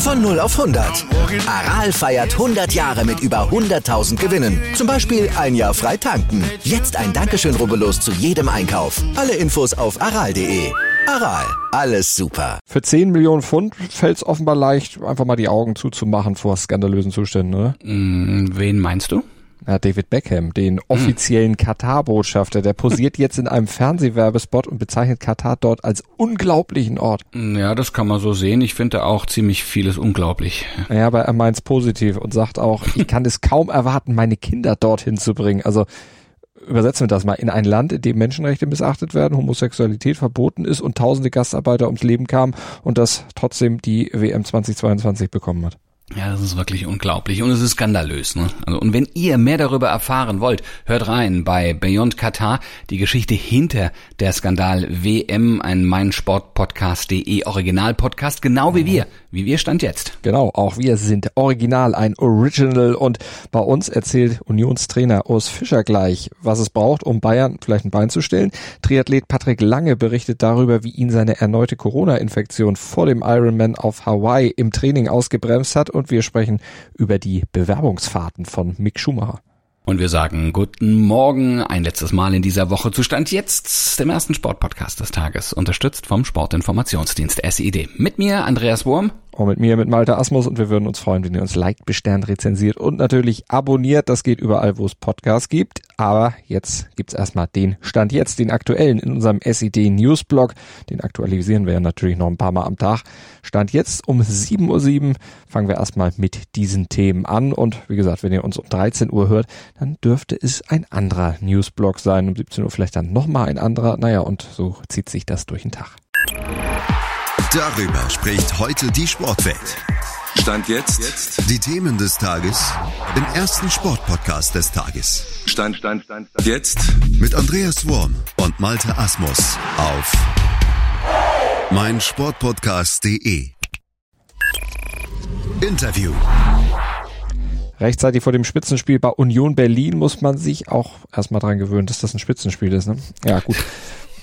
Von 0 auf 100. Aral feiert 100 Jahre mit über 100.000 Gewinnen. Zum Beispiel ein Jahr frei tanken. Jetzt ein Dankeschön, rubbellos zu jedem Einkauf. Alle Infos auf aral.de. Aral, alles super. Für 10 Millionen Pfund fällt es offenbar leicht, einfach mal die Augen zuzumachen vor skandalösen Zuständen, oder? Mm, wen meinst du? Ja, David Beckham, den offiziellen Katar-Botschafter, der posiert jetzt in einem Fernsehwerbespot und bezeichnet Katar dort als unglaublichen Ort. Ja, das kann man so sehen. Ich finde auch ziemlich vieles unglaublich. Ja, aber er meint's positiv und sagt auch, ich kann es kaum erwarten, meine Kinder dorthin zu bringen. Also übersetzen wir das mal, in ein Land, in dem Menschenrechte missachtet werden, Homosexualität verboten ist und tausende Gastarbeiter ums Leben kamen und das trotzdem die WM 2022 bekommen hat. Ja, das ist wirklich unglaublich und es ist skandalös. Ne? Also, und wenn ihr mehr darüber erfahren wollt, hört rein bei Beyond Qatar, die Geschichte hinter der Skandal WM, ein meinsportpodcast.de Originalpodcast, genau wie wir, wie wir stand jetzt. Genau, auch wir sind original, ein Original und bei uns erzählt Unionstrainer Urs Fischer gleich, was es braucht, um Bayern vielleicht ein Bein zu stellen. Triathlet Patrick Lange berichtet darüber, wie ihn seine erneute Corona-Infektion vor dem Ironman auf Hawaii im Training ausgebremst hat wir sprechen über die Bewerbungsfahrten von Mick Schumacher. Und wir sagen guten Morgen, ein letztes Mal in dieser Woche Zustand jetzt, dem ersten Sportpodcast des Tages, unterstützt vom Sportinformationsdienst SID. Mit mir Andreas Wurm und mit mir, mit Malte Asmus und wir würden uns freuen, wenn ihr uns liked, besternt, rezensiert und natürlich abonniert. Das geht überall, wo es Podcasts gibt. Aber jetzt gibt's erstmal den Stand jetzt, den aktuellen in unserem SED Newsblog. Den aktualisieren wir ja natürlich noch ein paar Mal am Tag. Stand jetzt um 7.07 Uhr fangen wir erstmal mit diesen Themen an. Und wie gesagt, wenn ihr uns um 13 Uhr hört, dann dürfte es ein anderer Newsblog sein. Um 17 Uhr vielleicht dann nochmal ein anderer. Naja, und so zieht sich das durch den Tag. Darüber spricht heute die Sportwelt. Stand jetzt. Die Themen des Tages im ersten Sportpodcast des Tages. Stand, Stand, Stand, Stand. Jetzt. Mit Andreas Worm und Malte Asmus auf meinsportpodcast.de. Interview. Rechtzeitig vor dem Spitzenspiel bei Union Berlin muss man sich auch erstmal dran gewöhnen, dass das ein Spitzenspiel ist. Ne? Ja, gut.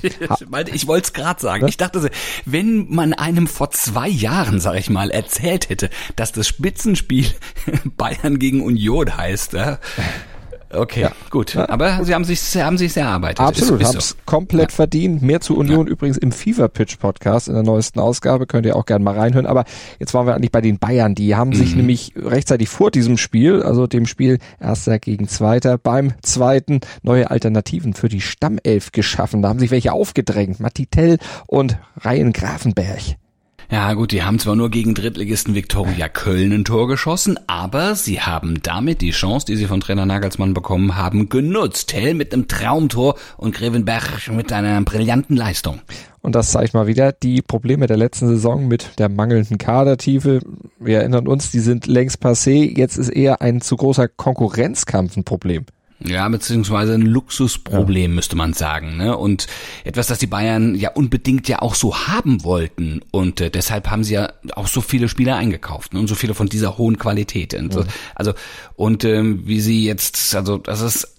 ich wollte es gerade sagen. Was? Ich dachte, wenn man einem vor zwei Jahren, sag ich mal, erzählt hätte, dass das Spitzenspiel Bayern gegen Union heißt, ja, Okay, ja. gut. Aber sie haben sich, sie haben sich sehr erarbeitet. Absolut, haben es so. komplett ja. verdient. Mehr zu Union ja. übrigens im Fever Pitch Podcast in der neuesten Ausgabe. Könnt ihr auch gerne mal reinhören. Aber jetzt waren wir eigentlich bei den Bayern. Die haben mhm. sich nämlich rechtzeitig vor diesem Spiel, also dem Spiel Erster gegen Zweiter, beim Zweiten neue Alternativen für die Stammelf geschaffen. Da haben sich welche aufgedrängt. Matitell und Ryan Grafenberg. Ja gut, die haben zwar nur gegen Drittligisten Viktoria Köln ein Tor geschossen, aber sie haben damit die Chance, die sie von Trainer Nagelsmann bekommen haben, genutzt. Tell mit einem Traumtor und Grevenberg mit einer brillanten Leistung. Und das zeigt mal wieder die Probleme der letzten Saison mit der mangelnden Kadertiefe. Wir erinnern uns, die sind längst passé. Jetzt ist eher ein zu großer Konkurrenzkampf ein Problem. Ja, beziehungsweise ein Luxusproblem, ja. müsste man sagen. Ne? Und etwas, das die Bayern ja unbedingt ja auch so haben wollten. Und äh, deshalb haben sie ja auch so viele Spieler eingekauft ne? und so viele von dieser hohen Qualität. Und, ja. Also und ähm, wie sie jetzt, also das ist,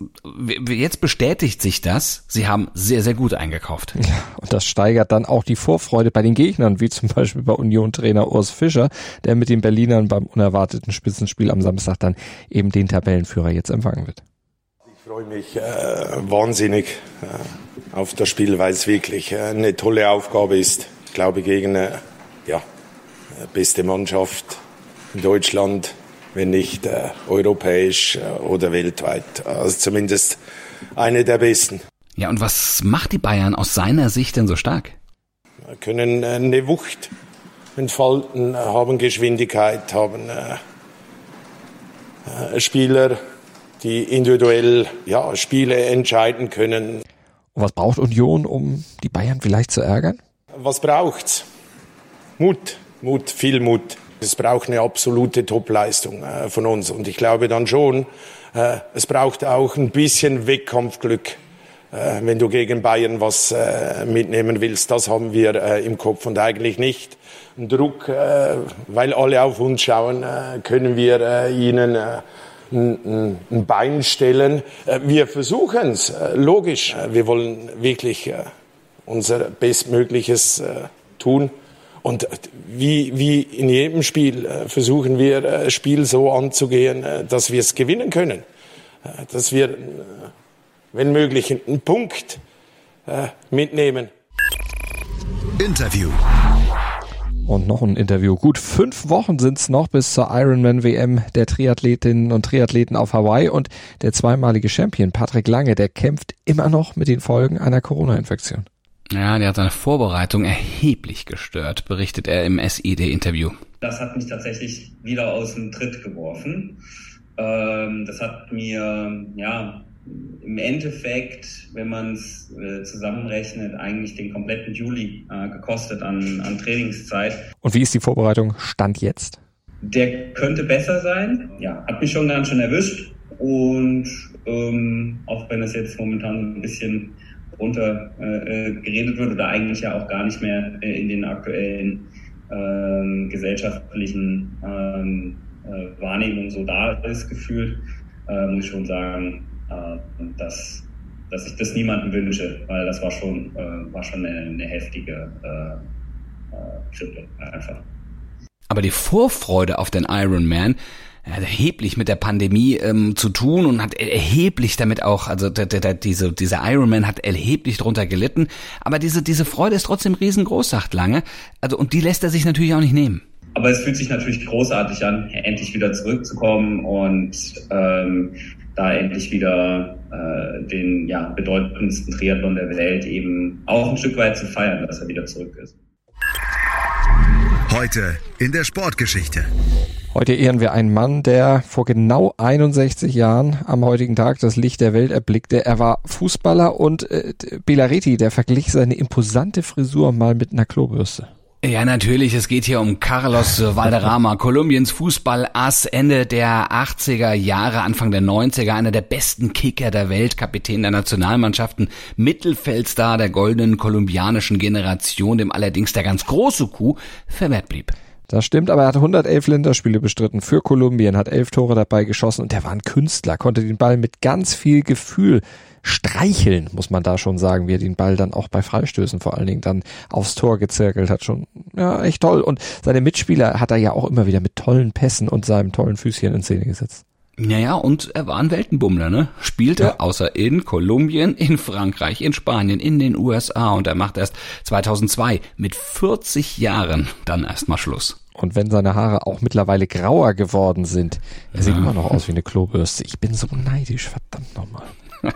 jetzt bestätigt sich das, sie haben sehr, sehr gut eingekauft. Ja, und das steigert dann auch die Vorfreude bei den Gegnern, wie zum Beispiel bei Union-Trainer Urs Fischer, der mit den Berlinern beim unerwarteten Spitzenspiel am Samstag dann eben den Tabellenführer jetzt empfangen wird freue mich äh, wahnsinnig äh, auf das Spiel, weil es wirklich äh, eine tolle Aufgabe ist. Ich glaube, gegen eine ja, beste Mannschaft in Deutschland, wenn nicht äh, europäisch äh, oder weltweit. Also zumindest eine der besten. Ja, und was macht die Bayern aus seiner Sicht denn so stark? Wir können äh, eine Wucht entfalten, haben Geschwindigkeit, haben Spieler, die individuell ja, Spiele entscheiden können. Und was braucht Union, um die Bayern vielleicht zu ärgern? Was braucht's? Mut, Mut, viel Mut. Es braucht eine absolute Topleistung äh, von uns. Und ich glaube dann schon, äh, es braucht auch ein bisschen Wettkampfglück, äh, wenn du gegen Bayern was äh, mitnehmen willst. Das haben wir äh, im Kopf und eigentlich nicht. Druck, äh, weil alle auf uns schauen, können wir ihnen ein, ein Bein stellen. Wir versuchen es, logisch. Wir wollen wirklich unser Bestmögliches tun. Und wie, wie in jedem Spiel äh, versuchen wir, das äh, Spiel so anzugehen, äh, dass wir es gewinnen können. Dass wir, wenn möglich, einen Punkt mitnehmen. Interview. Und noch ein Interview. Gut fünf Wochen sind es noch bis zur Ironman WM der Triathletinnen und Triathleten auf Hawaii und der zweimalige Champion Patrick Lange, der kämpft immer noch mit den Folgen einer Corona-Infektion. Ja, der hat seine Vorbereitung erheblich gestört, berichtet er im SID-Interview. Das hat mich tatsächlich wieder aus dem Tritt geworfen. Ähm, das hat mir, ja, im Endeffekt, wenn man es äh, zusammenrechnet, eigentlich den kompletten Juli äh, gekostet an, an Trainingszeit. Und wie ist die Vorbereitung Stand jetzt? Der könnte besser sein. Ja, hat mich schon ganz schön erwischt. Und ähm, auch wenn es jetzt momentan ein bisschen runter äh, geredet wird oder eigentlich ja auch gar nicht mehr äh, in den aktuellen ähm, gesellschaftlichen ähm, äh, Wahrnehmungen so da ist gefühlt, äh, muss ich schon sagen, äh, dass, dass ich das niemandem wünsche, weil das war schon, äh, war schon eine, eine heftige äh, äh, Grippe einfach. Aber die Vorfreude auf den Ironman hat erheblich mit der Pandemie ähm, zu tun und hat erheblich damit auch, also der, der, diese, dieser Ironman hat erheblich drunter gelitten. Aber diese, diese Freude ist trotzdem riesengroß, sagt Lange. Also, und die lässt er sich natürlich auch nicht nehmen. Aber es fühlt sich natürlich großartig an, endlich wieder zurückzukommen und ähm, da endlich wieder äh, den ja, bedeutendsten Triathlon der Welt eben auch ein Stück weit zu feiern, dass er wieder zurück ist. Heute in der Sportgeschichte. Heute ehren wir einen Mann, der vor genau 61 Jahren am heutigen Tag das Licht der Welt erblickte. Er war Fußballer und äh, Belariti, der verglich seine imposante Frisur mal mit einer Klobürste. Ja, natürlich. Es geht hier um Carlos Valderrama, Kolumbiens Fußballass, Ende der 80er Jahre, Anfang der 90er, einer der besten Kicker der Welt, Kapitän der Nationalmannschaften, Mittelfeldstar der goldenen kolumbianischen Generation, dem allerdings der ganz große Coup verwehrt blieb. Das stimmt, aber er hat 111 Länderspiele bestritten für Kolumbien, hat elf Tore dabei geschossen und der war ein Künstler, konnte den Ball mit ganz viel Gefühl streicheln, muss man da schon sagen, wie er den Ball dann auch bei Freistößen vor allen Dingen dann aufs Tor gezirkelt hat. Schon, ja, echt toll. Und seine Mitspieler hat er ja auch immer wieder mit tollen Pässen und seinem tollen Füßchen in Szene gesetzt. Naja, und er war ein Weltenbummler, ne? Spielte ja. außer in Kolumbien, in Frankreich, in Spanien, in den USA und er macht erst 2002 mit 40 Jahren dann erstmal Schluss. Und wenn seine Haare auch mittlerweile grauer geworden sind, er ja. sieht immer noch aus wie eine Klobürste. Ich bin so neidisch, verdammt nochmal.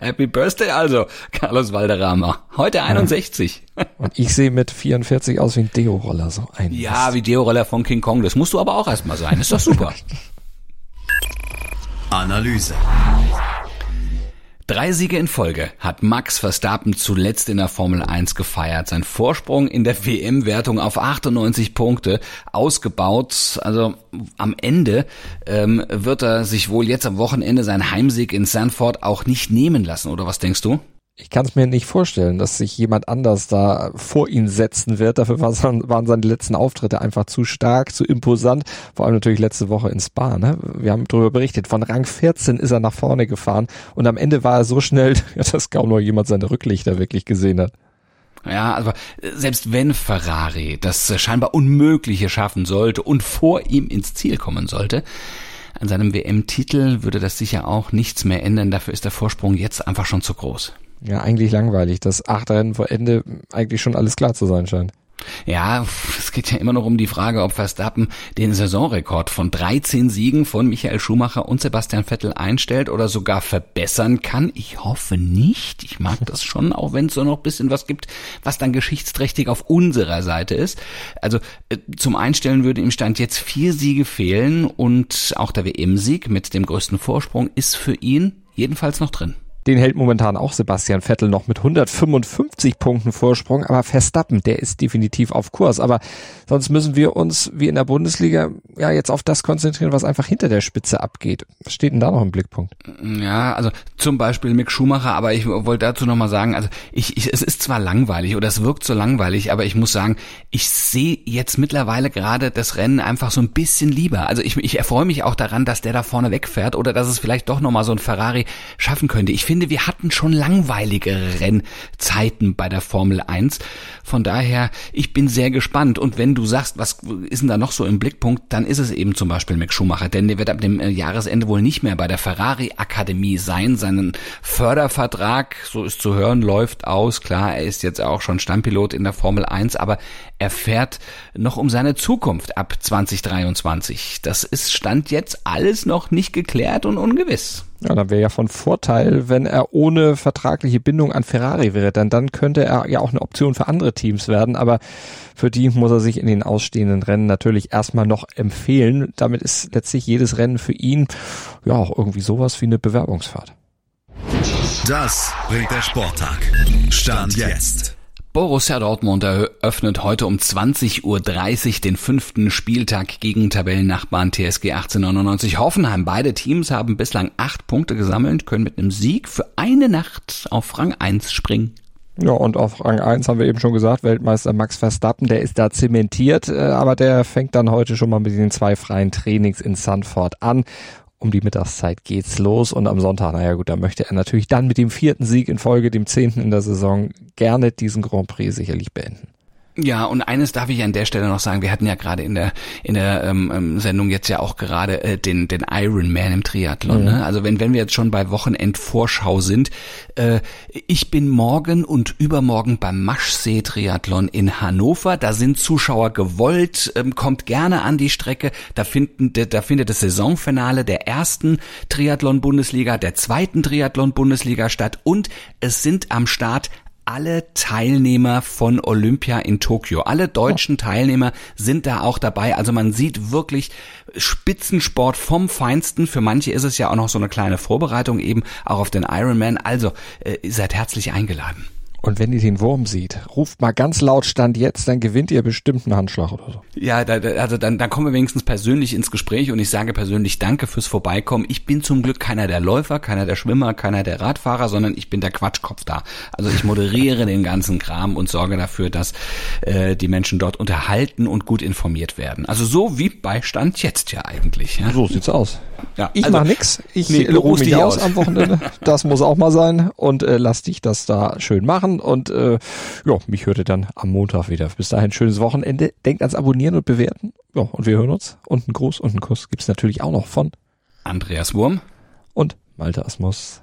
Happy Birthday also, Carlos Valderrama. Heute 61. Und ich sehe mit 44 aus wie ein Deo-Roller, so ein. Ja, wie Deo-Roller von King Kong. Das musst du aber auch erstmal sein. Ist doch super. Analyse. Drei Siege in Folge hat Max Verstappen zuletzt in der Formel 1 gefeiert. Sein Vorsprung in der WM-Wertung auf 98 Punkte ausgebaut. Also am Ende ähm, wird er sich wohl jetzt am Wochenende seinen Heimsieg in Sanford auch nicht nehmen lassen, oder was denkst du? Ich kann es mir nicht vorstellen, dass sich jemand anders da vor ihn setzen wird. Dafür waren seine letzten Auftritte einfach zu stark, zu imposant. Vor allem natürlich letzte Woche in Spa. Ne? Wir haben darüber berichtet. Von Rang 14 ist er nach vorne gefahren und am Ende war er so schnell, dass kaum noch jemand seine Rücklichter wirklich gesehen hat. Ja, also selbst wenn Ferrari das scheinbar Unmögliche schaffen sollte und vor ihm ins Ziel kommen sollte, an seinem WM-Titel würde das sicher auch nichts mehr ändern. Dafür ist der Vorsprung jetzt einfach schon zu groß. Ja, eigentlich langweilig, dass acht Rennen vor Ende eigentlich schon alles klar zu sein scheint. Ja, es geht ja immer noch um die Frage, ob Verstappen den Saisonrekord von 13 Siegen von Michael Schumacher und Sebastian Vettel einstellt oder sogar verbessern kann. Ich hoffe nicht. Ich mag das schon, auch wenn es so noch bisschen was gibt, was dann geschichtsträchtig auf unserer Seite ist. Also äh, zum Einstellen würde im Stand jetzt vier Siege fehlen und auch der WM-Sieg mit dem größten Vorsprung ist für ihn jedenfalls noch drin. Den hält momentan auch Sebastian Vettel noch mit 155 Punkten Vorsprung, aber Verstappen, der ist definitiv auf Kurs. Aber sonst müssen wir uns wie in der Bundesliga ja jetzt auf das konzentrieren, was einfach hinter der Spitze abgeht. Was steht denn da noch im Blickpunkt? Ja, also zum Beispiel Mick Schumacher, aber ich wollte dazu nochmal sagen, also ich, ich, es ist zwar langweilig oder es wirkt so langweilig, aber ich muss sagen, ich sehe jetzt mittlerweile gerade das Rennen einfach so ein bisschen lieber. Also ich, ich erfreue mich auch daran, dass der da vorne wegfährt oder dass es vielleicht doch nochmal so ein Ferrari schaffen könnte. Ich finde, wir hatten schon langweiligere Rennzeiten bei der Formel 1. Von daher, ich bin sehr gespannt. Und wenn du sagst, was ist denn da noch so im Blickpunkt, dann ist es eben zum Beispiel Mick Schumacher, denn der wird ab dem äh, Jahresende wohl nicht mehr bei der Ferrari Akademie sein. Seinen Fördervertrag, so ist zu hören, läuft aus. Klar, er ist jetzt auch schon Stammpilot in der Formel 1, aber er fährt noch um seine Zukunft ab 2023. Das ist Stand jetzt alles noch nicht geklärt und ungewiss. Ja, dann wäre ja von Vorteil, wenn er ohne vertragliche Bindung an Ferrari wäre, denn dann könnte er ja auch eine Option für andere Teams werden, aber für die muss er sich in den ausstehenden Rennen natürlich erstmal noch empfehlen. Damit ist letztlich jedes Rennen für ihn ja auch irgendwie sowas wie eine Bewerbungsfahrt. Das bringt der Sporttag. Stand jetzt. Borussia Dortmund eröffnet heute um 20.30 Uhr den fünften Spieltag gegen Tabellennachbarn TSG 1899 Hoffenheim. Beide Teams haben bislang acht Punkte gesammelt, können mit einem Sieg für eine Nacht auf Rang 1 springen. Ja, und auf Rang 1 haben wir eben schon gesagt, Weltmeister Max Verstappen, der ist da zementiert, äh, aber der fängt dann heute schon mal mit den zwei freien Trainings in Sanford an um die Mittagszeit geht's los und am Sonntag, naja gut, da möchte er natürlich dann mit dem vierten Sieg in Folge, dem zehnten in der Saison, gerne diesen Grand Prix sicherlich beenden. Ja, und eines darf ich an der Stelle noch sagen, wir hatten ja gerade in der in der ähm, ähm, Sendung jetzt ja auch gerade äh, den den Iron Man im Triathlon. Mhm. Ne? Also wenn wenn wir jetzt schon bei Wochenendvorschau sind, äh, ich bin morgen und übermorgen beim Maschsee Triathlon in Hannover. Da sind Zuschauer gewollt, ähm, kommt gerne an die Strecke. Da finden da findet das Saisonfinale der ersten Triathlon Bundesliga, der zweiten Triathlon Bundesliga statt und es sind am Start alle Teilnehmer von Olympia in Tokio. Alle deutschen Teilnehmer sind da auch dabei. Also man sieht wirklich Spitzensport vom Feinsten. Für manche ist es ja auch noch so eine kleine Vorbereitung eben auch auf den Ironman. Also äh, seid herzlich eingeladen. Und wenn ihr den Wurm sieht, ruft mal ganz laut Stand jetzt, dann gewinnt ihr bestimmt einen Handschlag oder so. Ja, da, also dann, dann kommen wir wenigstens persönlich ins Gespräch und ich sage persönlich Danke fürs Vorbeikommen. Ich bin zum Glück keiner der Läufer, keiner der Schwimmer, keiner der Radfahrer, sondern ich bin der Quatschkopf da. Also ich moderiere den ganzen Kram und sorge dafür, dass äh, die Menschen dort unterhalten und gut informiert werden. Also so wie bei Stand jetzt ja eigentlich. Ja? So sieht's aus. Ja, ich also, mach nix. Ich nee, ruhe mich aus am Wochenende. Das muss auch mal sein und äh, lass dich das da schön machen und äh, ja, mich hört ihr dann am Montag wieder. Bis dahin schönes Wochenende. Denkt ans Abonnieren und Bewerten. Ja, und wir hören uns. Und einen Gruß und einen Kuss gibt's natürlich auch noch von Andreas Wurm und Malte Asmus.